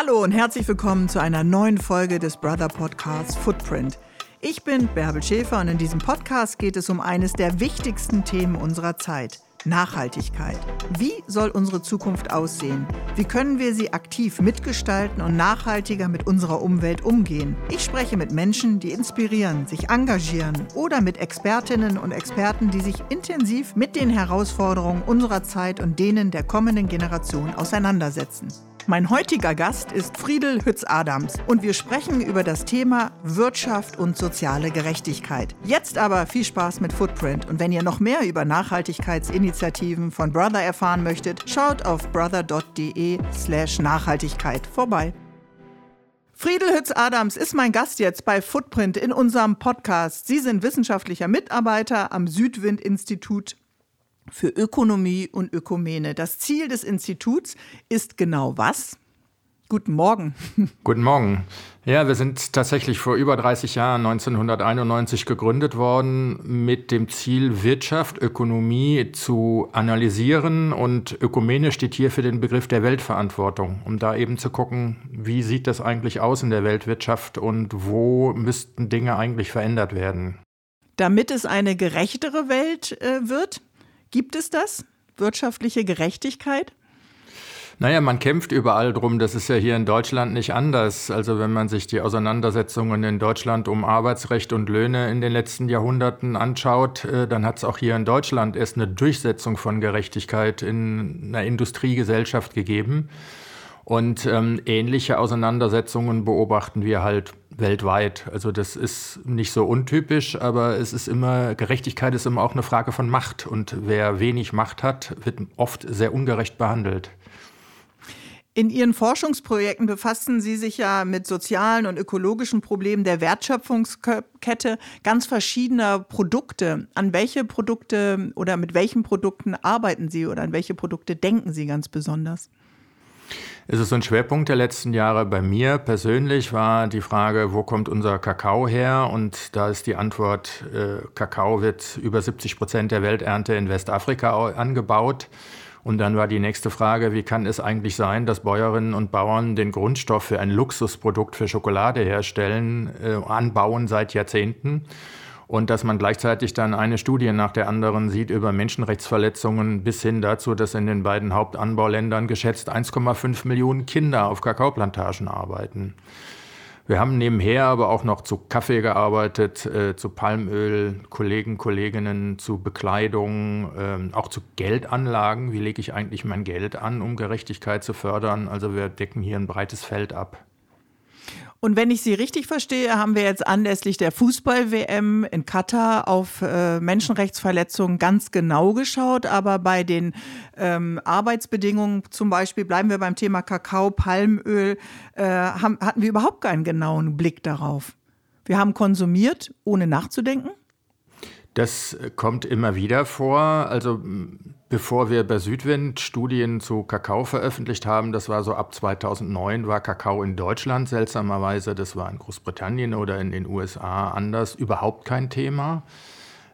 Hallo und herzlich willkommen zu einer neuen Folge des Brother Podcasts Footprint. Ich bin Bärbel Schäfer und in diesem Podcast geht es um eines der wichtigsten Themen unserer Zeit. Nachhaltigkeit. Wie soll unsere Zukunft aussehen? Wie können wir sie aktiv mitgestalten und nachhaltiger mit unserer Umwelt umgehen? Ich spreche mit Menschen, die inspirieren, sich engagieren oder mit Expertinnen und Experten, die sich intensiv mit den Herausforderungen unserer Zeit und denen der kommenden Generation auseinandersetzen. Mein heutiger Gast ist Friedel Hütz-Adams und wir sprechen über das Thema Wirtschaft und soziale Gerechtigkeit. Jetzt aber viel Spaß mit Footprint und wenn ihr noch mehr über Nachhaltigkeitsinitiativen von Brother erfahren möchtet, schaut auf brother.de/slash Nachhaltigkeit vorbei. Friedel Hütz-Adams ist mein Gast jetzt bei Footprint in unserem Podcast. Sie sind wissenschaftlicher Mitarbeiter am Südwind-Institut für Ökonomie und Ökumene. Das Ziel des Instituts ist genau was? Guten Morgen. Guten Morgen. Ja, wir sind tatsächlich vor über 30 Jahren, 1991, gegründet worden mit dem Ziel, Wirtschaft, Ökonomie zu analysieren. Und Ökumene steht hier für den Begriff der Weltverantwortung, um da eben zu gucken, wie sieht das eigentlich aus in der Weltwirtschaft und wo müssten Dinge eigentlich verändert werden. Damit es eine gerechtere Welt äh, wird, Gibt es das? Wirtschaftliche Gerechtigkeit? Naja, man kämpft überall drum. Das ist ja hier in Deutschland nicht anders. Also wenn man sich die Auseinandersetzungen in Deutschland um Arbeitsrecht und Löhne in den letzten Jahrhunderten anschaut, äh, dann hat es auch hier in Deutschland erst eine Durchsetzung von Gerechtigkeit in einer Industriegesellschaft gegeben. Und ähm, ähnliche Auseinandersetzungen beobachten wir halt weltweit. Also das ist nicht so untypisch, aber es ist immer, Gerechtigkeit ist immer auch eine Frage von Macht. Und wer wenig Macht hat, wird oft sehr ungerecht behandelt. In Ihren Forschungsprojekten befassen Sie sich ja mit sozialen und ökologischen Problemen der Wertschöpfungskette ganz verschiedener Produkte. An welche Produkte oder mit welchen Produkten arbeiten Sie oder an welche Produkte denken Sie ganz besonders? Es ist so ein Schwerpunkt der letzten Jahre bei mir persönlich war die Frage, wo kommt unser Kakao her? Und da ist die Antwort, äh, Kakao wird über 70 Prozent der Welternte in Westafrika angebaut. Und dann war die nächste Frage, wie kann es eigentlich sein, dass Bäuerinnen und Bauern den Grundstoff für ein Luxusprodukt für Schokolade herstellen, äh, anbauen seit Jahrzehnten? Und dass man gleichzeitig dann eine Studie nach der anderen sieht über Menschenrechtsverletzungen bis hin dazu, dass in den beiden Hauptanbauländern geschätzt 1,5 Millionen Kinder auf Kakaoplantagen arbeiten. Wir haben nebenher aber auch noch zu Kaffee gearbeitet, äh, zu Palmöl, Kollegen, Kolleginnen, zu Bekleidung, äh, auch zu Geldanlagen. Wie lege ich eigentlich mein Geld an, um Gerechtigkeit zu fördern? Also wir decken hier ein breites Feld ab. Und wenn ich Sie richtig verstehe, haben wir jetzt anlässlich der Fußball-WM in Katar auf äh, Menschenrechtsverletzungen ganz genau geschaut. Aber bei den ähm, Arbeitsbedingungen zum Beispiel, bleiben wir beim Thema Kakao, Palmöl, äh, haben, hatten wir überhaupt keinen genauen Blick darauf. Wir haben konsumiert, ohne nachzudenken. Das kommt immer wieder vor. Also bevor wir bei Südwind Studien zu Kakao veröffentlicht haben, das war so ab 2009, war Kakao in Deutschland seltsamerweise, das war in Großbritannien oder in den USA anders, überhaupt kein Thema.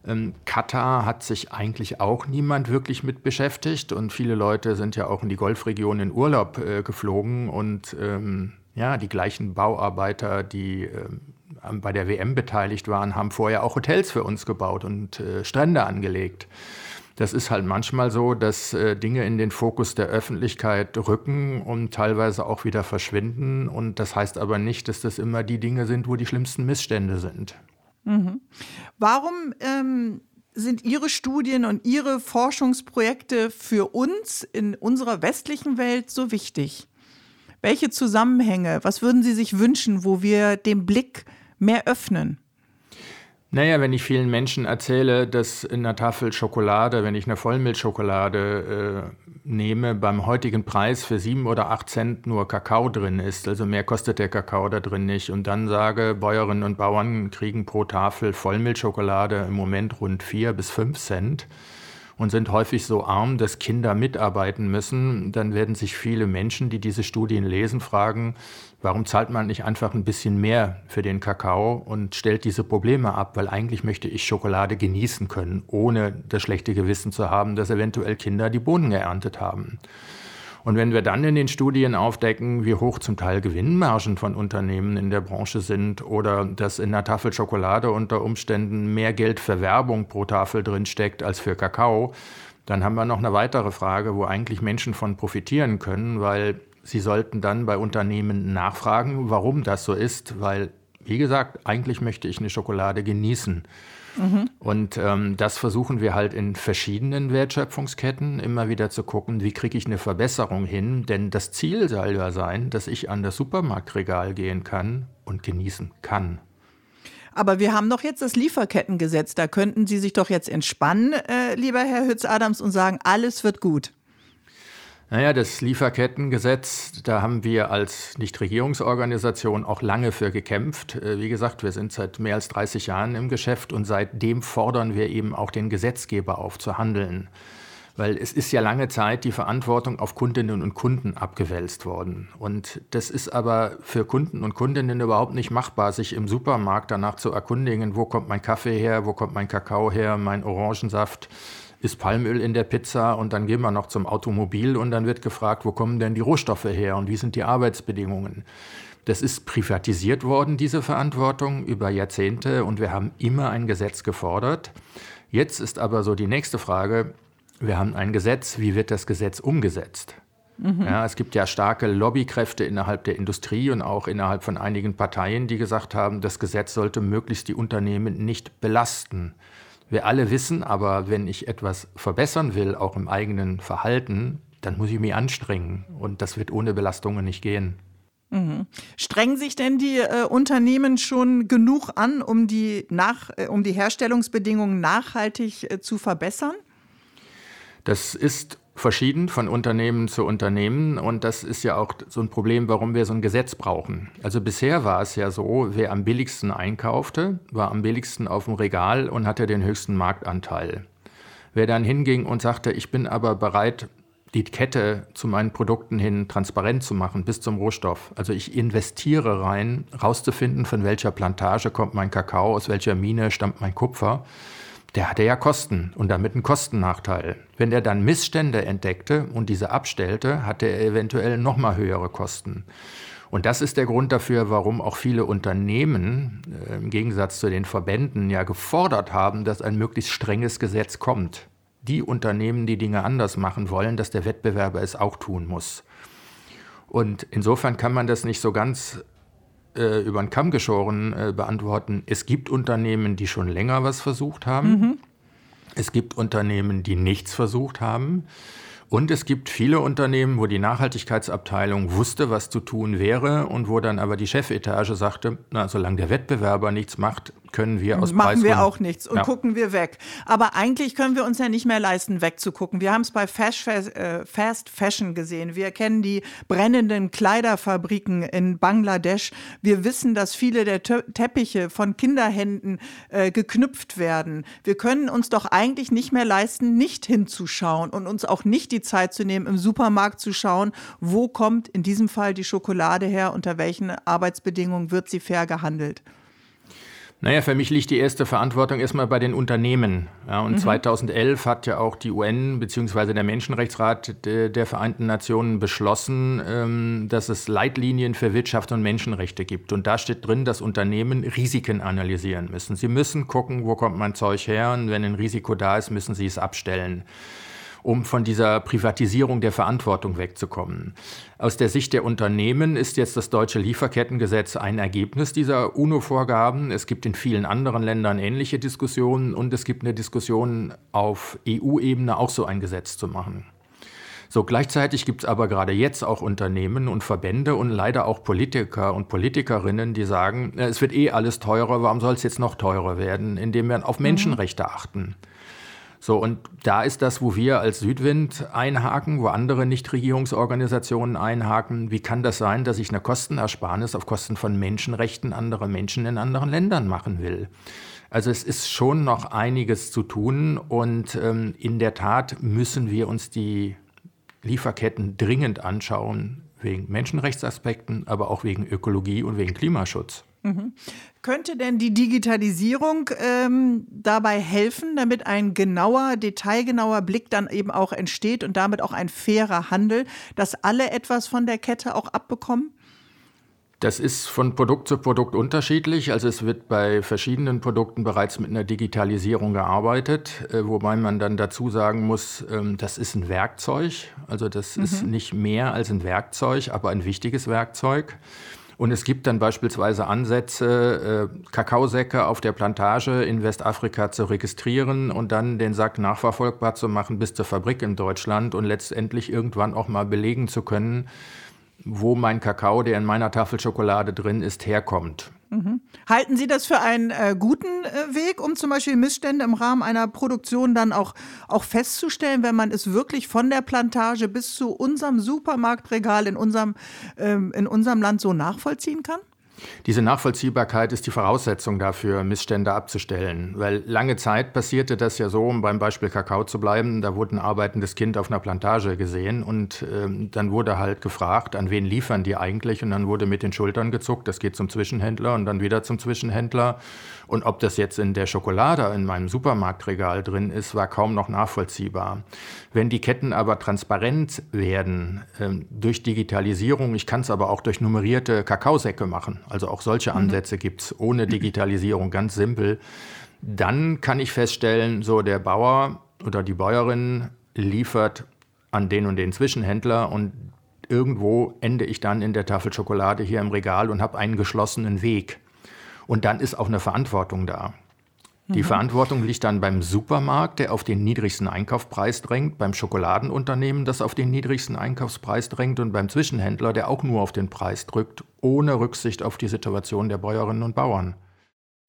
Ähm, Katar hat sich eigentlich auch niemand wirklich mit beschäftigt und viele Leute sind ja auch in die Golfregion in Urlaub äh, geflogen und ähm, ja, die gleichen Bauarbeiter, die ähm, bei der WM beteiligt waren, haben vorher auch Hotels für uns gebaut und äh, Strände angelegt. Das ist halt manchmal so, dass äh, Dinge in den Fokus der Öffentlichkeit rücken und teilweise auch wieder verschwinden. Und das heißt aber nicht, dass das immer die Dinge sind, wo die schlimmsten Missstände sind. Mhm. Warum ähm, sind Ihre Studien und Ihre Forschungsprojekte für uns in unserer westlichen Welt so wichtig? Welche Zusammenhänge, was würden Sie sich wünschen, wo wir den Blick mehr öffnen? Naja, wenn ich vielen Menschen erzähle, dass in einer Tafel Schokolade, wenn ich eine Vollmilchschokolade äh, nehme, beim heutigen Preis für sieben oder acht Cent nur Kakao drin ist, also mehr kostet der Kakao da drin nicht, und dann sage, Bäuerinnen und Bauern kriegen pro Tafel Vollmilchschokolade im Moment rund vier bis fünf Cent, und sind häufig so arm, dass Kinder mitarbeiten müssen, dann werden sich viele Menschen, die diese Studien lesen, fragen, warum zahlt man nicht einfach ein bisschen mehr für den Kakao und stellt diese Probleme ab, weil eigentlich möchte ich Schokolade genießen können, ohne das schlechte Gewissen zu haben, dass eventuell Kinder die Bohnen geerntet haben. Und wenn wir dann in den Studien aufdecken, wie hoch zum Teil Gewinnmargen von Unternehmen in der Branche sind oder dass in einer Tafel Schokolade unter Umständen mehr Geld für Werbung pro Tafel drinsteckt als für Kakao, dann haben wir noch eine weitere Frage, wo eigentlich Menschen von profitieren können, weil sie sollten dann bei Unternehmen nachfragen, warum das so ist, weil, wie gesagt, eigentlich möchte ich eine Schokolade genießen. Mhm. Und ähm, das versuchen wir halt in verschiedenen Wertschöpfungsketten immer wieder zu gucken, wie kriege ich eine Verbesserung hin. Denn das Ziel soll ja sein, dass ich an das Supermarktregal gehen kann und genießen kann. Aber wir haben doch jetzt das Lieferkettengesetz. Da könnten Sie sich doch jetzt entspannen, äh, lieber Herr Hütz-Adams, und sagen, alles wird gut. Naja, das Lieferkettengesetz, da haben wir als Nichtregierungsorganisation auch lange für gekämpft. Äh, wie gesagt, wir sind seit mehr als 30 Jahren im Geschäft und seitdem fordern wir eben auch den Gesetzgeber auf zu handeln. Weil es ist ja lange Zeit die Verantwortung auf Kundinnen und Kunden abgewälzt worden. Und das ist aber für Kunden und Kundinnen überhaupt nicht machbar, sich im Supermarkt danach zu erkundigen, wo kommt mein Kaffee her, wo kommt mein Kakao her, mein Orangensaft ist Palmöl in der Pizza und dann gehen wir noch zum Automobil und dann wird gefragt, wo kommen denn die Rohstoffe her und wie sind die Arbeitsbedingungen. Das ist privatisiert worden, diese Verantwortung, über Jahrzehnte und wir haben immer ein Gesetz gefordert. Jetzt ist aber so die nächste Frage, wir haben ein Gesetz, wie wird das Gesetz umgesetzt? Mhm. Ja, es gibt ja starke Lobbykräfte innerhalb der Industrie und auch innerhalb von einigen Parteien, die gesagt haben, das Gesetz sollte möglichst die Unternehmen nicht belasten wir alle wissen, aber wenn ich etwas verbessern will, auch im eigenen Verhalten, dann muss ich mich anstrengen. Und das wird ohne Belastungen nicht gehen. Mhm. Strengen sich denn die äh, Unternehmen schon genug an, um die, nach, äh, um die Herstellungsbedingungen nachhaltig äh, zu verbessern? Das ist verschieden von Unternehmen zu Unternehmen. Und das ist ja auch so ein Problem, warum wir so ein Gesetz brauchen. Also bisher war es ja so, wer am billigsten einkaufte, war am billigsten auf dem Regal und hatte den höchsten Marktanteil. Wer dann hinging und sagte, ich bin aber bereit, die Kette zu meinen Produkten hin transparent zu machen, bis zum Rohstoff. Also ich investiere rein, rauszufinden, von welcher Plantage kommt mein Kakao, aus welcher Mine stammt mein Kupfer der hatte ja Kosten und damit einen Kostennachteil. Wenn er dann Missstände entdeckte und diese abstellte, hatte er eventuell nochmal höhere Kosten. Und das ist der Grund dafür, warum auch viele Unternehmen äh, im Gegensatz zu den Verbänden ja gefordert haben, dass ein möglichst strenges Gesetz kommt. Die Unternehmen, die Dinge anders machen wollen, dass der Wettbewerber es auch tun muss. Und insofern kann man das nicht so ganz äh, über den Kamm geschoren äh, beantworten. Es gibt Unternehmen, die schon länger was versucht haben. Mhm. Es gibt Unternehmen, die nichts versucht haben. Und es gibt viele Unternehmen, wo die Nachhaltigkeitsabteilung wusste, was zu tun wäre und wo dann aber die Chefetage sagte, na, solange der Wettbewerber nichts macht, können wir aus Machen wir auch nichts und ja. gucken wir weg. Aber eigentlich können wir uns ja nicht mehr leisten, wegzugucken. Wir haben es bei Fast, äh, Fast Fashion gesehen. Wir kennen die brennenden Kleiderfabriken in Bangladesch. Wir wissen, dass viele der Teppiche von Kinderhänden äh, geknüpft werden. Wir können uns doch eigentlich nicht mehr leisten, nicht hinzuschauen und uns auch nicht die Zeit zu nehmen, im Supermarkt zu schauen, wo kommt in diesem Fall die Schokolade her, unter welchen Arbeitsbedingungen wird sie fair gehandelt. Naja, für mich liegt die erste Verantwortung erstmal bei den Unternehmen. Ja, und mhm. 2011 hat ja auch die UN bzw. der Menschenrechtsrat der Vereinten Nationen beschlossen, ähm, dass es Leitlinien für Wirtschaft und Menschenrechte gibt. Und da steht drin, dass Unternehmen Risiken analysieren müssen. Sie müssen gucken, wo kommt mein Zeug her und wenn ein Risiko da ist, müssen sie es abstellen um von dieser Privatisierung der Verantwortung wegzukommen. Aus der Sicht der Unternehmen ist jetzt das deutsche Lieferkettengesetz ein Ergebnis dieser UNO-Vorgaben. Es gibt in vielen anderen Ländern ähnliche Diskussionen und es gibt eine Diskussion auf EU-Ebene auch so ein Gesetz zu machen. So, gleichzeitig gibt es aber gerade jetzt auch Unternehmen und Verbände und leider auch Politiker und Politikerinnen, die sagen, es wird eh alles teurer, warum soll es jetzt noch teurer werden, indem wir auf mhm. Menschenrechte achten. So, und da ist das, wo wir als Südwind einhaken, wo andere Nichtregierungsorganisationen einhaken. Wie kann das sein, dass ich eine Kostenersparnis auf Kosten von Menschenrechten anderer Menschen in anderen Ländern machen will? Also es ist schon noch einiges zu tun und ähm, in der Tat müssen wir uns die Lieferketten dringend anschauen, wegen Menschenrechtsaspekten, aber auch wegen Ökologie und wegen Klimaschutz. Mhm. Könnte denn die Digitalisierung ähm, dabei helfen, damit ein genauer, detailgenauer Blick dann eben auch entsteht und damit auch ein fairer Handel, dass alle etwas von der Kette auch abbekommen? Das ist von Produkt zu Produkt unterschiedlich. Also es wird bei verschiedenen Produkten bereits mit einer Digitalisierung gearbeitet, äh, wobei man dann dazu sagen muss, ähm, das ist ein Werkzeug. Also das mhm. ist nicht mehr als ein Werkzeug, aber ein wichtiges Werkzeug. Und es gibt dann beispielsweise Ansätze, äh, Kakaosäcke auf der Plantage in Westafrika zu registrieren und dann den Sack nachverfolgbar zu machen bis zur Fabrik in Deutschland und letztendlich irgendwann auch mal belegen zu können, wo mein Kakao, der in meiner Tafel Schokolade drin ist, herkommt. Halten Sie das für einen äh, guten äh, Weg, um zum Beispiel Missstände im Rahmen einer Produktion dann auch, auch festzustellen, wenn man es wirklich von der Plantage bis zu unserem Supermarktregal in unserem, ähm, in unserem Land so nachvollziehen kann? Diese Nachvollziehbarkeit ist die Voraussetzung dafür, Missstände abzustellen. Weil lange Zeit passierte das ja so, um beim Beispiel Kakao zu bleiben, da wurde ein arbeitendes Kind auf einer Plantage gesehen und ähm, dann wurde halt gefragt, an wen liefern die eigentlich? Und dann wurde mit den Schultern gezuckt, das geht zum Zwischenhändler und dann wieder zum Zwischenhändler. Und ob das jetzt in der Schokolade in meinem Supermarktregal drin ist, war kaum noch nachvollziehbar. Wenn die Ketten aber transparent werden ähm, durch Digitalisierung, ich kann es aber auch durch nummerierte Kakaosäcke machen, also auch solche mhm. Ansätze gibt es ohne Digitalisierung, ganz simpel, dann kann ich feststellen, so der Bauer oder die Bäuerin liefert an den und den Zwischenhändler und irgendwo ende ich dann in der Tafel Schokolade hier im Regal und habe einen geschlossenen Weg. Und dann ist auch eine Verantwortung da. Die mhm. Verantwortung liegt dann beim Supermarkt, der auf den niedrigsten Einkaufspreis drängt, beim Schokoladenunternehmen, das auf den niedrigsten Einkaufspreis drängt und beim Zwischenhändler, der auch nur auf den Preis drückt, ohne Rücksicht auf die Situation der Bäuerinnen und Bauern.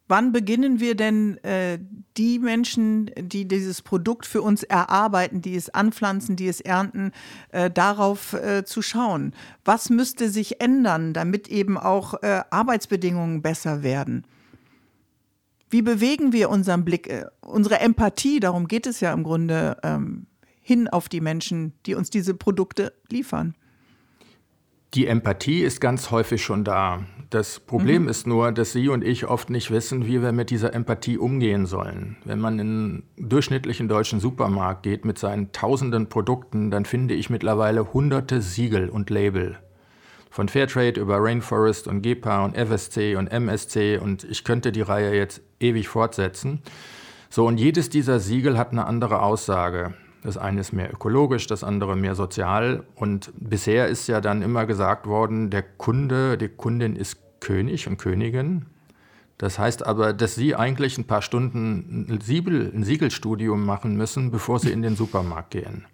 Wann beginnen wir denn äh, die Menschen, die dieses Produkt für uns erarbeiten, die es anpflanzen, die es ernten, äh, darauf äh, zu schauen? Was müsste sich ändern, damit eben auch äh, Arbeitsbedingungen besser werden? Wie bewegen wir unseren Blick, äh, unsere Empathie, darum geht es ja im Grunde, ähm, hin auf die Menschen, die uns diese Produkte liefern? Die Empathie ist ganz häufig schon da. Das Problem mhm. ist nur, dass Sie und ich oft nicht wissen, wie wir mit dieser Empathie umgehen sollen. Wenn man in einen durchschnittlichen deutschen Supermarkt geht mit seinen tausenden Produkten, dann finde ich mittlerweile hunderte Siegel und Label. Von Fairtrade über Rainforest und GEPA und FSC und MSC und ich könnte die Reihe jetzt ewig fortsetzen. So, und jedes dieser Siegel hat eine andere Aussage. Das eine ist mehr ökologisch, das andere mehr sozial. Und bisher ist ja dann immer gesagt worden, der Kunde, die Kundin ist König und Königin. Das heißt aber, dass Sie eigentlich ein paar Stunden ein, Siegel, ein Siegelstudium machen müssen, bevor Sie in den Supermarkt gehen.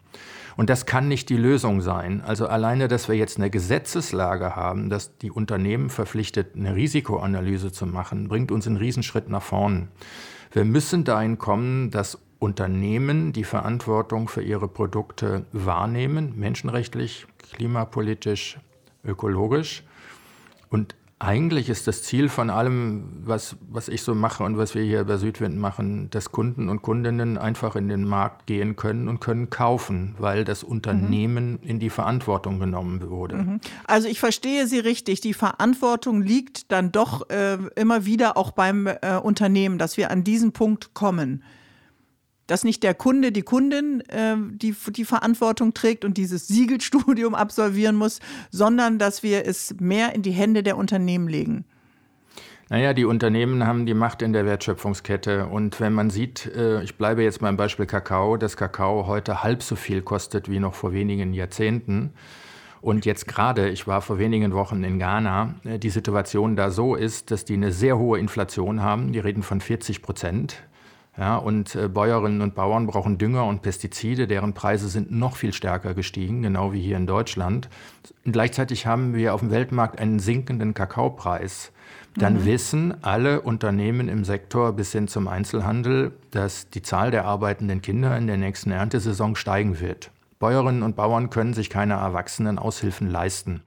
Und das kann nicht die Lösung sein. Also alleine, dass wir jetzt eine Gesetzeslage haben, dass die Unternehmen verpflichtet, eine Risikoanalyse zu machen, bringt uns einen Riesenschritt nach vorn. Wir müssen dahin kommen, dass Unternehmen die Verantwortung für ihre Produkte wahrnehmen, menschenrechtlich, klimapolitisch, ökologisch. Und eigentlich ist das Ziel von allem, was, was ich so mache und was wir hier bei Südwind machen, dass Kunden und Kundinnen einfach in den Markt gehen können und können kaufen, weil das Unternehmen mhm. in die Verantwortung genommen wurde. Mhm. Also ich verstehe Sie richtig. Die Verantwortung liegt dann doch äh, immer wieder auch beim äh, Unternehmen, dass wir an diesen Punkt kommen dass nicht der Kunde, die Kundin äh, die, die Verantwortung trägt und dieses Siegelstudium absolvieren muss, sondern dass wir es mehr in die Hände der Unternehmen legen. Naja, die Unternehmen haben die Macht in der Wertschöpfungskette. Und wenn man sieht, äh, ich bleibe jetzt beim Beispiel Kakao, dass Kakao heute halb so viel kostet wie noch vor wenigen Jahrzehnten. Und jetzt gerade, ich war vor wenigen Wochen in Ghana, äh, die Situation da so ist, dass die eine sehr hohe Inflation haben. Die reden von 40 Prozent. Ja, und äh, Bäuerinnen und Bauern brauchen Dünger und Pestizide, deren Preise sind noch viel stärker gestiegen, genau wie hier in Deutschland. Und gleichzeitig haben wir auf dem Weltmarkt einen sinkenden Kakaopreis. Dann mhm. wissen alle Unternehmen im Sektor bis hin zum Einzelhandel, dass die Zahl der arbeitenden Kinder in der nächsten Erntesaison steigen wird. Bäuerinnen und Bauern können sich keine erwachsenen Aushilfen leisten.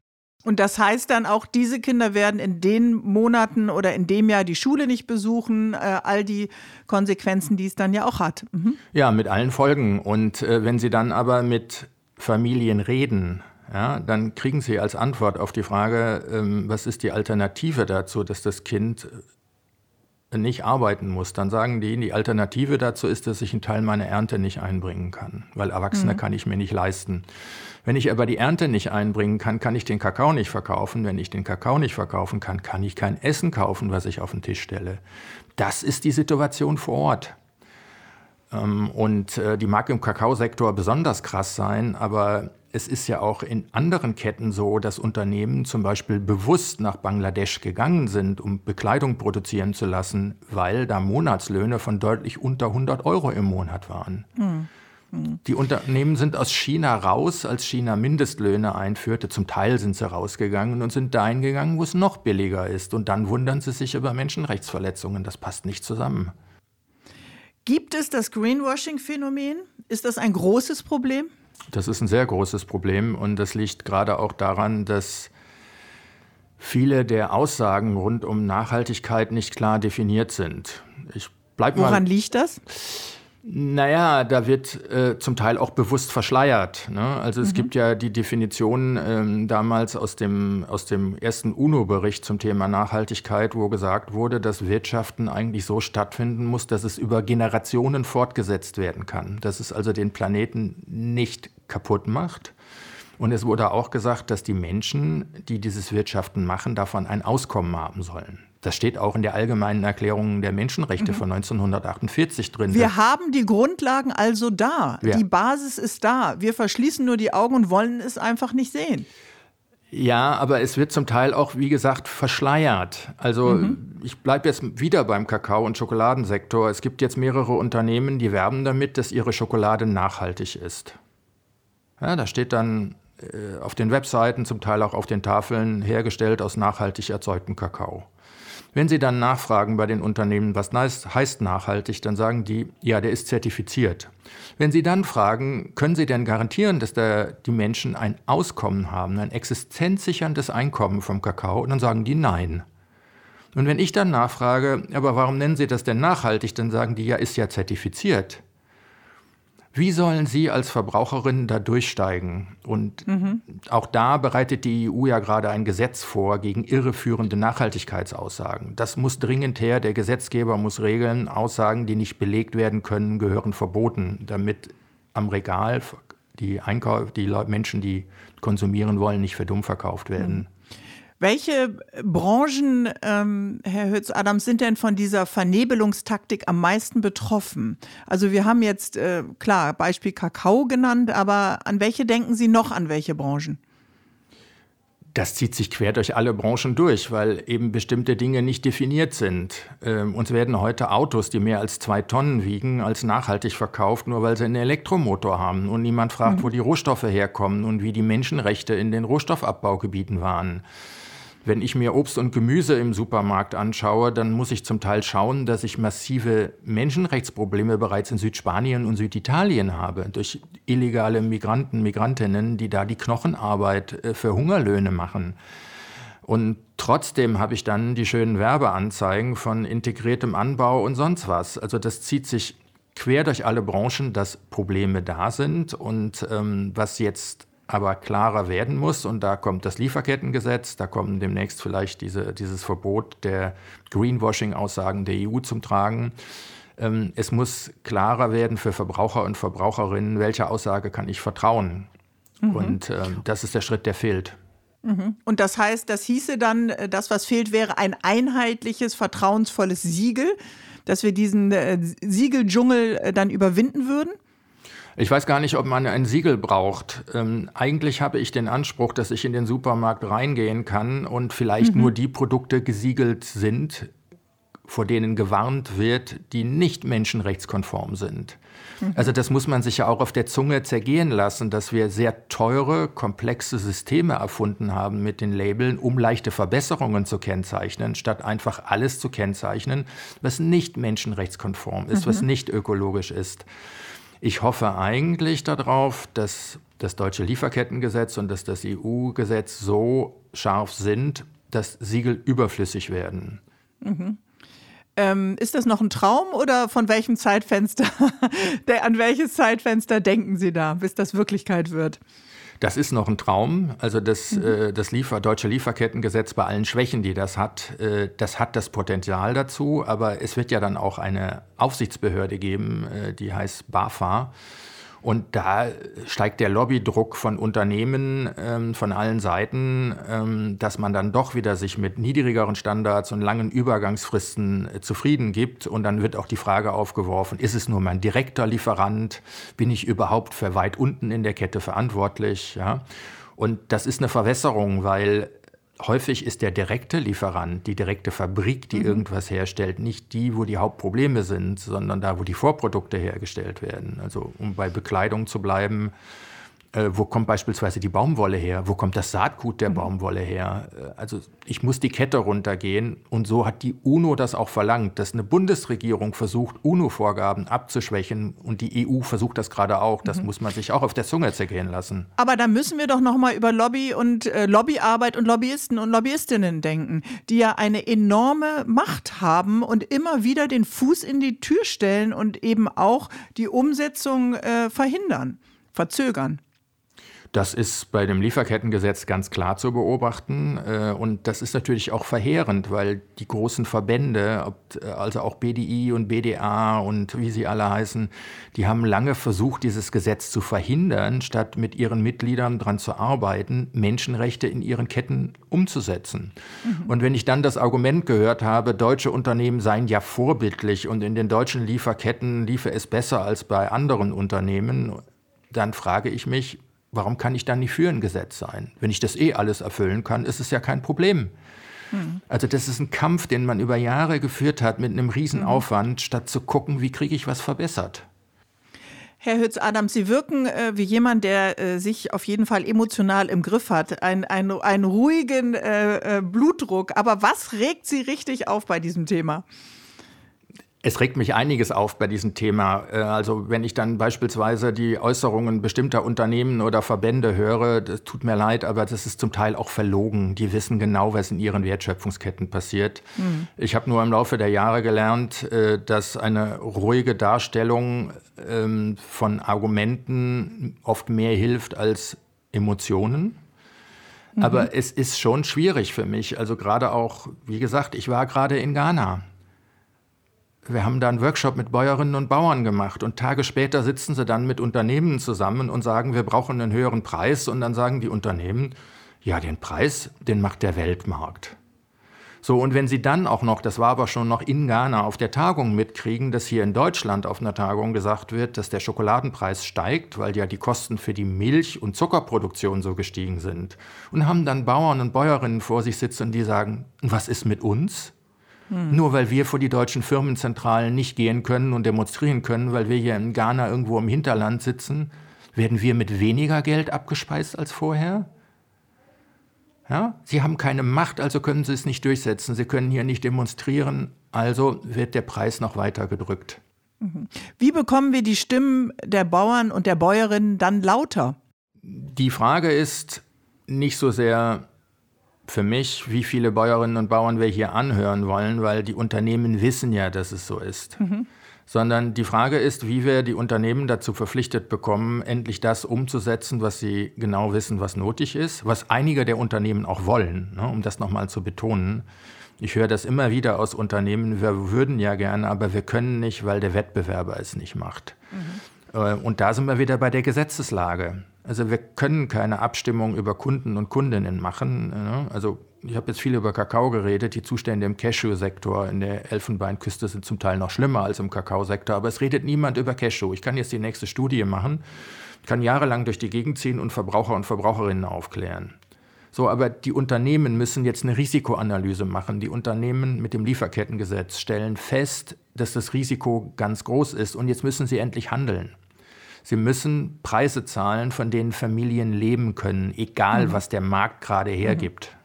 Und das heißt dann auch, diese Kinder werden in den Monaten oder in dem Jahr die Schule nicht besuchen, äh, all die Konsequenzen, die es dann ja auch hat. Mhm. Ja, mit allen Folgen. Und äh, wenn Sie dann aber mit Familien reden, ja, dann kriegen Sie als Antwort auf die Frage, ähm, was ist die Alternative dazu, dass das Kind nicht arbeiten muss, dann sagen die, die Alternative dazu ist, dass ich einen Teil meiner Ernte nicht einbringen kann, weil Erwachsene mhm. kann ich mir nicht leisten. Wenn ich aber die Ernte nicht einbringen kann, kann ich den Kakao nicht verkaufen. Wenn ich den Kakao nicht verkaufen kann, kann ich kein Essen kaufen, was ich auf den Tisch stelle. Das ist die Situation vor Ort. Ähm, und äh, die mag im Kakaosektor besonders krass sein, aber es ist ja auch in anderen Ketten so, dass Unternehmen zum Beispiel bewusst nach Bangladesch gegangen sind, um Bekleidung produzieren zu lassen, weil da Monatslöhne von deutlich unter 100 Euro im Monat waren. Hm. Die Unternehmen sind aus China raus, als China Mindestlöhne einführte. Zum Teil sind sie rausgegangen und sind dahin gegangen, wo es noch billiger ist. Und dann wundern sie sich über Menschenrechtsverletzungen. Das passt nicht zusammen. Gibt es das Greenwashing-Phänomen? Ist das ein großes Problem? Das ist ein sehr großes Problem und das liegt gerade auch daran, dass viele der Aussagen rund um Nachhaltigkeit nicht klar definiert sind. Ich bleib Woran mal, liegt das? Naja, da wird äh, zum Teil auch bewusst verschleiert. Ne? Also es mhm. gibt ja die Definition ähm, damals aus dem, aus dem ersten UNO-Bericht zum Thema Nachhaltigkeit, wo gesagt wurde, dass Wirtschaften eigentlich so stattfinden muss, dass es über Generationen fortgesetzt werden kann. Dass es also den Planeten nicht kaputt macht. Und es wurde auch gesagt, dass die Menschen, die dieses Wirtschaften machen, davon ein Auskommen haben sollen. Das steht auch in der Allgemeinen Erklärung der Menschenrechte mhm. von 1948 drin. Wir haben die Grundlagen also da. Ja. Die Basis ist da. Wir verschließen nur die Augen und wollen es einfach nicht sehen. Ja, aber es wird zum Teil auch, wie gesagt, verschleiert. Also mhm. ich bleibe jetzt wieder beim Kakao- und Schokoladensektor. Es gibt jetzt mehrere Unternehmen, die werben damit, dass ihre Schokolade nachhaltig ist. Ja, da steht dann äh, auf den Webseiten, zum Teil auch auf den Tafeln, hergestellt aus nachhaltig erzeugtem Kakao. Wenn Sie dann nachfragen bei den Unternehmen, was heißt nachhaltig, dann sagen die, ja, der ist zertifiziert. Wenn Sie dann fragen, können Sie denn garantieren, dass da die Menschen ein Auskommen haben, ein existenzsicherndes Einkommen vom Kakao, dann sagen die nein. Und wenn ich dann nachfrage, aber warum nennen Sie das denn nachhaltig, dann sagen die, ja, ist ja zertifiziert. Wie sollen Sie als Verbraucherin da durchsteigen? Und mhm. auch da bereitet die EU ja gerade ein Gesetz vor gegen irreführende Nachhaltigkeitsaussagen. Das muss dringend her. Der Gesetzgeber muss regeln, Aussagen, die nicht belegt werden können, gehören verboten, damit am Regal die, Einkauf, die Menschen, die konsumieren wollen, nicht für dumm verkauft werden. Mhm. Welche Branchen, ähm, Herr Hötz-Adams, sind denn von dieser Vernebelungstaktik am meisten betroffen? Also wir haben jetzt, äh, klar, Beispiel Kakao genannt, aber an welche denken Sie noch, an welche Branchen? Das zieht sich quer durch alle Branchen durch, weil eben bestimmte Dinge nicht definiert sind. Ähm, uns werden heute Autos, die mehr als zwei Tonnen wiegen, als nachhaltig verkauft, nur weil sie einen Elektromotor haben. Und niemand fragt, mhm. wo die Rohstoffe herkommen und wie die Menschenrechte in den Rohstoffabbaugebieten waren. Wenn ich mir Obst und Gemüse im Supermarkt anschaue, dann muss ich zum Teil schauen, dass ich massive Menschenrechtsprobleme bereits in Südspanien und Süditalien habe, durch illegale Migranten, Migrantinnen, die da die Knochenarbeit äh, für Hungerlöhne machen. Und trotzdem habe ich dann die schönen Werbeanzeigen von integriertem Anbau und sonst was. Also das zieht sich quer durch alle Branchen, dass Probleme da sind und ähm, was jetzt aber klarer werden muss. Und da kommt das Lieferkettengesetz, da kommen demnächst vielleicht diese, dieses Verbot der Greenwashing-Aussagen der EU zum Tragen. Ähm, es muss klarer werden für Verbraucher und Verbraucherinnen, welcher Aussage kann ich vertrauen. Mhm. Und ähm, das ist der Schritt, der fehlt. Mhm. Und das heißt, das hieße dann, äh, das, was fehlt, wäre ein einheitliches, vertrauensvolles Siegel, dass wir diesen äh, Siegeldschungel äh, dann überwinden würden? Ich weiß gar nicht, ob man ein Siegel braucht. Ähm, eigentlich habe ich den Anspruch, dass ich in den Supermarkt reingehen kann und vielleicht mhm. nur die Produkte gesiegelt sind, vor denen gewarnt wird, die nicht menschenrechtskonform sind. Mhm. Also das muss man sich ja auch auf der Zunge zergehen lassen, dass wir sehr teure, komplexe Systeme erfunden haben mit den Labeln, um leichte Verbesserungen zu kennzeichnen, statt einfach alles zu kennzeichnen, was nicht menschenrechtskonform ist, mhm. was nicht ökologisch ist. Ich hoffe eigentlich darauf, dass das deutsche Lieferkettengesetz und dass das EU-Gesetz so scharf sind, dass Siegel überflüssig werden. Mhm. Ähm, ist das noch ein Traum oder von welchem Zeitfenster, an welches Zeitfenster denken Sie da, bis das Wirklichkeit wird? Das ist noch ein Traum. Also das, mhm. äh, das Liefer, deutsche Lieferkettengesetz bei allen Schwächen, die das hat, äh, das hat das Potenzial dazu. Aber es wird ja dann auch eine Aufsichtsbehörde geben, äh, die heißt BAFA. Und da steigt der Lobbydruck von Unternehmen ähm, von allen Seiten, ähm, dass man dann doch wieder sich mit niedrigeren Standards und langen Übergangsfristen äh, zufrieden gibt. Und dann wird auch die Frage aufgeworfen, ist es nur mein direkter Lieferant? Bin ich überhaupt für weit unten in der Kette verantwortlich? Ja? Und das ist eine Verwässerung, weil häufig ist der direkte Lieferant, die direkte Fabrik, die mhm. irgendwas herstellt, nicht die, wo die Hauptprobleme sind, sondern da, wo die Vorprodukte hergestellt werden. Also um bei Bekleidung zu bleiben, äh, wo kommt beispielsweise die Baumwolle her? Wo kommt das Saatgut der mhm. Baumwolle her? Äh, also ich muss die Kette runtergehen. Und so hat die UNO das auch verlangt, dass eine Bundesregierung versucht, UNO-Vorgaben abzuschwächen. Und die EU versucht das gerade auch. Das mhm. muss man sich auch auf der Zunge zergehen lassen. Aber da müssen wir doch noch mal über Lobby und äh, Lobbyarbeit und Lobbyisten und Lobbyistinnen denken, die ja eine enorme Macht haben und immer wieder den Fuß in die Tür stellen und eben auch die Umsetzung äh, verhindern, verzögern. Das ist bei dem Lieferkettengesetz ganz klar zu beobachten. Äh, und das ist natürlich auch verheerend, weil die großen Verbände, also auch BDI und BDA und wie sie alle heißen, die haben lange versucht, dieses Gesetz zu verhindern, statt mit ihren Mitgliedern daran zu arbeiten, Menschenrechte in ihren Ketten umzusetzen. Mhm. Und wenn ich dann das Argument gehört habe, deutsche Unternehmen seien ja vorbildlich und in den deutschen Lieferketten liefe es besser als bei anderen Unternehmen, dann frage ich mich, Warum kann ich dann nicht für ein Gesetz sein? Wenn ich das eh alles erfüllen kann, ist es ja kein Problem. Hm. Also das ist ein Kampf, den man über Jahre geführt hat mit einem Riesenaufwand, hm. statt zu gucken, wie kriege ich was verbessert. Herr Hütz-Adams, Sie wirken äh, wie jemand, der äh, sich auf jeden Fall emotional im Griff hat, ein, ein, einen ruhigen äh, äh Blutdruck. Aber was regt Sie richtig auf bei diesem Thema? Es regt mich einiges auf bei diesem Thema. Äh, also wenn ich dann beispielsweise die Äußerungen bestimmter Unternehmen oder Verbände höre, das tut mir leid, aber das ist zum Teil auch verlogen. Die wissen genau, was in ihren Wertschöpfungsketten passiert. Mhm. Ich habe nur im Laufe der Jahre gelernt, äh, dass eine ruhige Darstellung ähm, von Argumenten oft mehr hilft als Emotionen. Mhm. Aber es ist schon schwierig für mich. Also gerade auch, wie gesagt, ich war gerade in Ghana wir haben da einen Workshop mit Bäuerinnen und Bauern gemacht und Tage später sitzen sie dann mit Unternehmen zusammen und sagen, wir brauchen einen höheren Preis und dann sagen die Unternehmen, ja, den Preis, den macht der Weltmarkt. So, und wenn Sie dann auch noch, das war aber schon noch in Ghana auf der Tagung mitkriegen, dass hier in Deutschland auf einer Tagung gesagt wird, dass der Schokoladenpreis steigt, weil ja die Kosten für die Milch- und Zuckerproduktion so gestiegen sind. Und haben dann Bauern und Bäuerinnen vor sich sitzen, die sagen, was ist mit uns? Hm. Nur weil wir vor die deutschen Firmenzentralen nicht gehen können und demonstrieren können, weil wir hier in Ghana irgendwo im Hinterland sitzen, werden wir mit weniger Geld abgespeist als vorher? Ja? Sie haben keine Macht, also können Sie es nicht durchsetzen. Sie können hier nicht demonstrieren, also wird der Preis noch weiter gedrückt. Mhm. Wie bekommen wir die Stimmen der Bauern und der Bäuerinnen dann lauter? Die Frage ist nicht so sehr, für mich, wie viele Bäuerinnen und Bauern wir hier anhören wollen, weil die Unternehmen wissen ja, dass es so ist. Mhm. Sondern die Frage ist, wie wir die Unternehmen dazu verpflichtet bekommen, endlich das umzusetzen, was sie genau wissen, was nötig ist, was einige der Unternehmen auch wollen, ne, um das nochmal zu betonen. Ich höre das immer wieder aus Unternehmen, wir würden ja gerne, aber wir können nicht, weil der Wettbewerber es nicht macht. Mhm. Äh, und da sind wir wieder bei der Gesetzeslage. Also wir können keine Abstimmung über Kunden und Kundinnen machen. Ne? Also ich habe jetzt viel über Kakao geredet. Die Zustände im Cashew-Sektor in der Elfenbeinküste sind zum Teil noch schlimmer als im Kakaosektor. Aber es redet niemand über Cashew. Ich kann jetzt die nächste Studie machen, kann jahrelang durch die Gegend ziehen und Verbraucher und Verbraucherinnen aufklären. So, aber die Unternehmen müssen jetzt eine Risikoanalyse machen. Die Unternehmen mit dem Lieferkettengesetz stellen fest, dass das Risiko ganz groß ist und jetzt müssen sie endlich handeln. Sie müssen Preise zahlen, von denen Familien leben können, egal mhm. was der Markt gerade mhm. hergibt.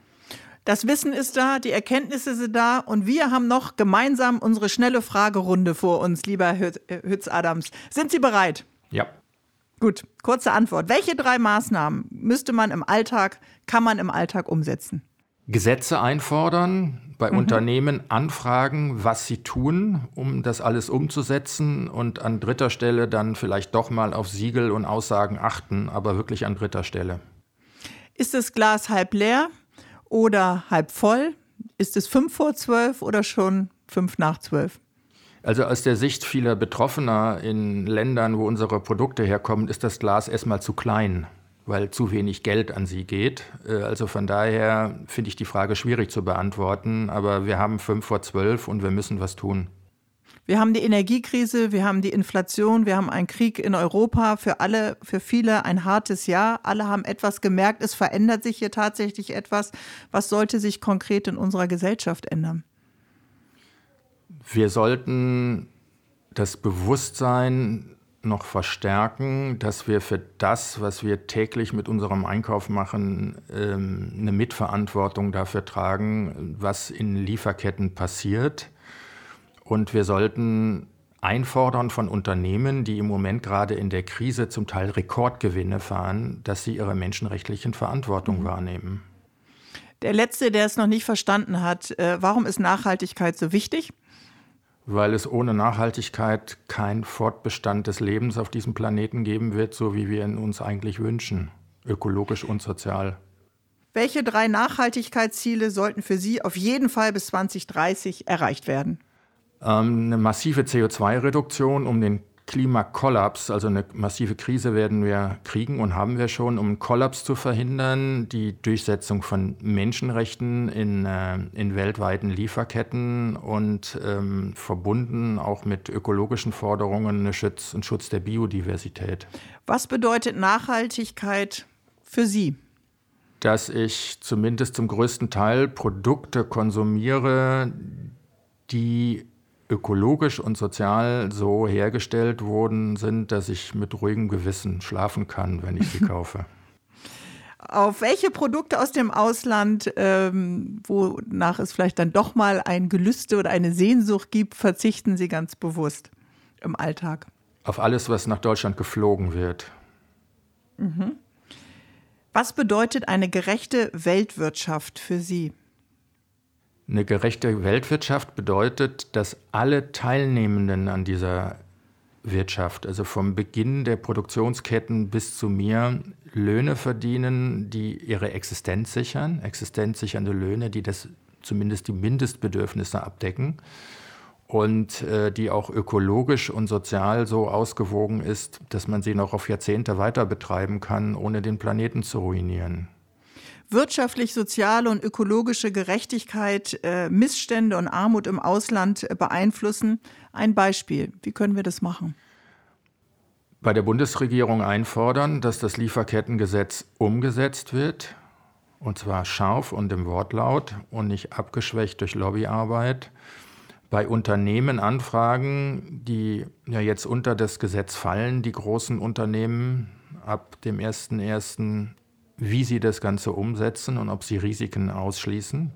Das Wissen ist da, die Erkenntnisse sind da und wir haben noch gemeinsam unsere schnelle Fragerunde vor uns, lieber Hütz-Adams. Sind Sie bereit? Ja. Gut, kurze Antwort. Welche drei Maßnahmen müsste man im Alltag, kann man im Alltag umsetzen? Gesetze einfordern, bei mhm. Unternehmen anfragen, was sie tun, um das alles umzusetzen und an dritter Stelle dann vielleicht doch mal auf Siegel und Aussagen achten, aber wirklich an dritter Stelle. Ist das Glas halb leer oder halb voll? Ist es fünf vor zwölf oder schon fünf nach zwölf? Also aus der Sicht vieler Betroffener in Ländern, wo unsere Produkte herkommen, ist das Glas erstmal zu klein weil zu wenig Geld an sie geht. Äh, also von daher finde ich die Frage schwierig zu beantworten, aber wir haben fünf vor zwölf und wir müssen was tun. Wir haben die Energiekrise, wir haben die Inflation, wir haben einen Krieg in Europa, für alle, für viele ein hartes Jahr. Alle haben etwas gemerkt, es verändert sich hier tatsächlich etwas. Was sollte sich konkret in unserer Gesellschaft ändern? Wir sollten das Bewusstsein noch verstärken, dass wir für das, was wir täglich mit unserem Einkauf machen, ähm, eine Mitverantwortung dafür tragen, was in Lieferketten passiert. Und wir sollten einfordern von Unternehmen, die im Moment gerade in der Krise zum Teil Rekordgewinne fahren, dass sie ihre menschenrechtlichen Verantwortung mhm. wahrnehmen. Der Letzte, der es noch nicht verstanden hat, äh, warum ist Nachhaltigkeit so wichtig? Weil es ohne Nachhaltigkeit kein Fortbestand des Lebens auf diesem Planeten geben wird, so wie wir ihn uns eigentlich wünschen, ökologisch und sozial. Welche drei Nachhaltigkeitsziele sollten für Sie auf jeden Fall bis 2030 erreicht werden? Ähm, eine massive CO2-Reduktion, um den Klimakollaps, also eine massive Krise werden wir kriegen und haben wir schon, um einen Kollaps zu verhindern, die Durchsetzung von Menschenrechten in, äh, in weltweiten Lieferketten und ähm, verbunden auch mit ökologischen Forderungen eine Schutz, einen Schutz der Biodiversität. Was bedeutet Nachhaltigkeit für Sie? Dass ich zumindest zum größten Teil Produkte konsumiere, die ökologisch und sozial so hergestellt worden sind, dass ich mit ruhigem Gewissen schlafen kann, wenn ich sie kaufe. Auf welche Produkte aus dem Ausland, ähm, wonach es vielleicht dann doch mal ein Gelüste oder eine Sehnsucht gibt, verzichten Sie ganz bewusst im Alltag? Auf alles, was nach Deutschland geflogen wird. Mhm. Was bedeutet eine gerechte Weltwirtschaft für Sie? Eine gerechte Weltwirtschaft bedeutet, dass alle Teilnehmenden an dieser Wirtschaft, also vom Beginn der Produktionsketten bis zu mir, Löhne verdienen, die ihre Existenz sichern, existenzsichernde Löhne, die das zumindest die Mindestbedürfnisse abdecken und äh, die auch ökologisch und sozial so ausgewogen ist, dass man sie noch auf Jahrzehnte weiter betreiben kann, ohne den Planeten zu ruinieren wirtschaftlich, soziale und ökologische Gerechtigkeit, äh, Missstände und Armut im Ausland äh, beeinflussen. Ein Beispiel. Wie können wir das machen? Bei der Bundesregierung einfordern, dass das Lieferkettengesetz umgesetzt wird, und zwar scharf und im Wortlaut und nicht abgeschwächt durch Lobbyarbeit. Bei Unternehmen anfragen, die ja jetzt unter das Gesetz fallen, die großen Unternehmen ab dem 1.1 wie sie das Ganze umsetzen und ob sie Risiken ausschließen.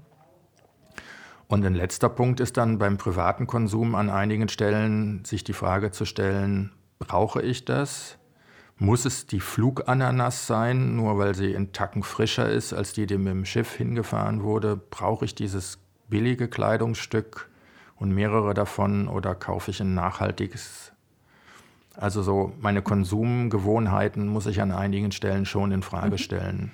Und ein letzter Punkt ist dann beim privaten Konsum an einigen Stellen sich die Frage zu stellen, brauche ich das? Muss es die Flugananas sein, nur weil sie in Tacken frischer ist als die, die mit dem Schiff hingefahren wurde? Brauche ich dieses billige Kleidungsstück und mehrere davon oder kaufe ich ein nachhaltiges also so meine Konsumgewohnheiten muss ich an einigen Stellen schon in Frage mhm. stellen.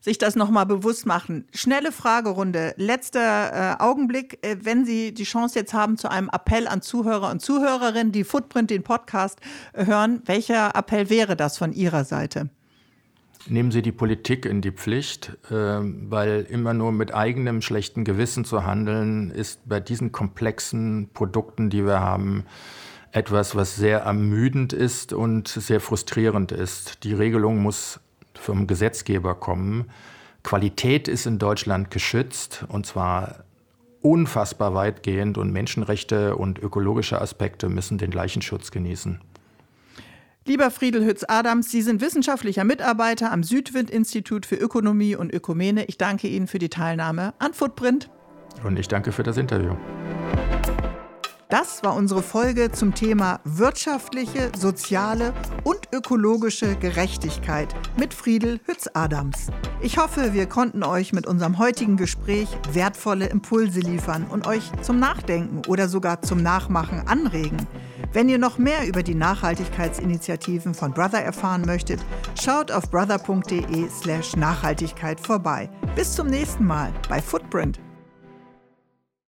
Sich das nochmal bewusst machen. Schnelle Fragerunde. Letzter äh, Augenblick, äh, wenn Sie die Chance jetzt haben zu einem Appell an Zuhörer und Zuhörerinnen, die Footprint, den Podcast äh, hören, welcher Appell wäre das von Ihrer Seite? Nehmen Sie die Politik in die Pflicht, äh, weil immer nur mit eigenem schlechten Gewissen zu handeln, ist bei diesen komplexen Produkten, die wir haben, etwas, was sehr ermüdend ist und sehr frustrierend ist. Die Regelung muss vom Gesetzgeber kommen. Qualität ist in Deutschland geschützt und zwar unfassbar weitgehend und Menschenrechte und ökologische Aspekte müssen den gleichen Schutz genießen. Lieber Friedel Hütz-Adams, Sie sind wissenschaftlicher Mitarbeiter am Südwind-Institut für Ökonomie und Ökumene. Ich danke Ihnen für die Teilnahme an Footprint. Und ich danke für das Interview. Das war unsere Folge zum Thema wirtschaftliche, soziale und ökologische Gerechtigkeit mit Friedel Hütz-Adams. Ich hoffe, wir konnten euch mit unserem heutigen Gespräch wertvolle Impulse liefern und euch zum Nachdenken oder sogar zum Nachmachen anregen. Wenn ihr noch mehr über die Nachhaltigkeitsinitiativen von Brother erfahren möchtet, schaut auf brother.de/nachhaltigkeit slash vorbei. Bis zum nächsten Mal bei Footprint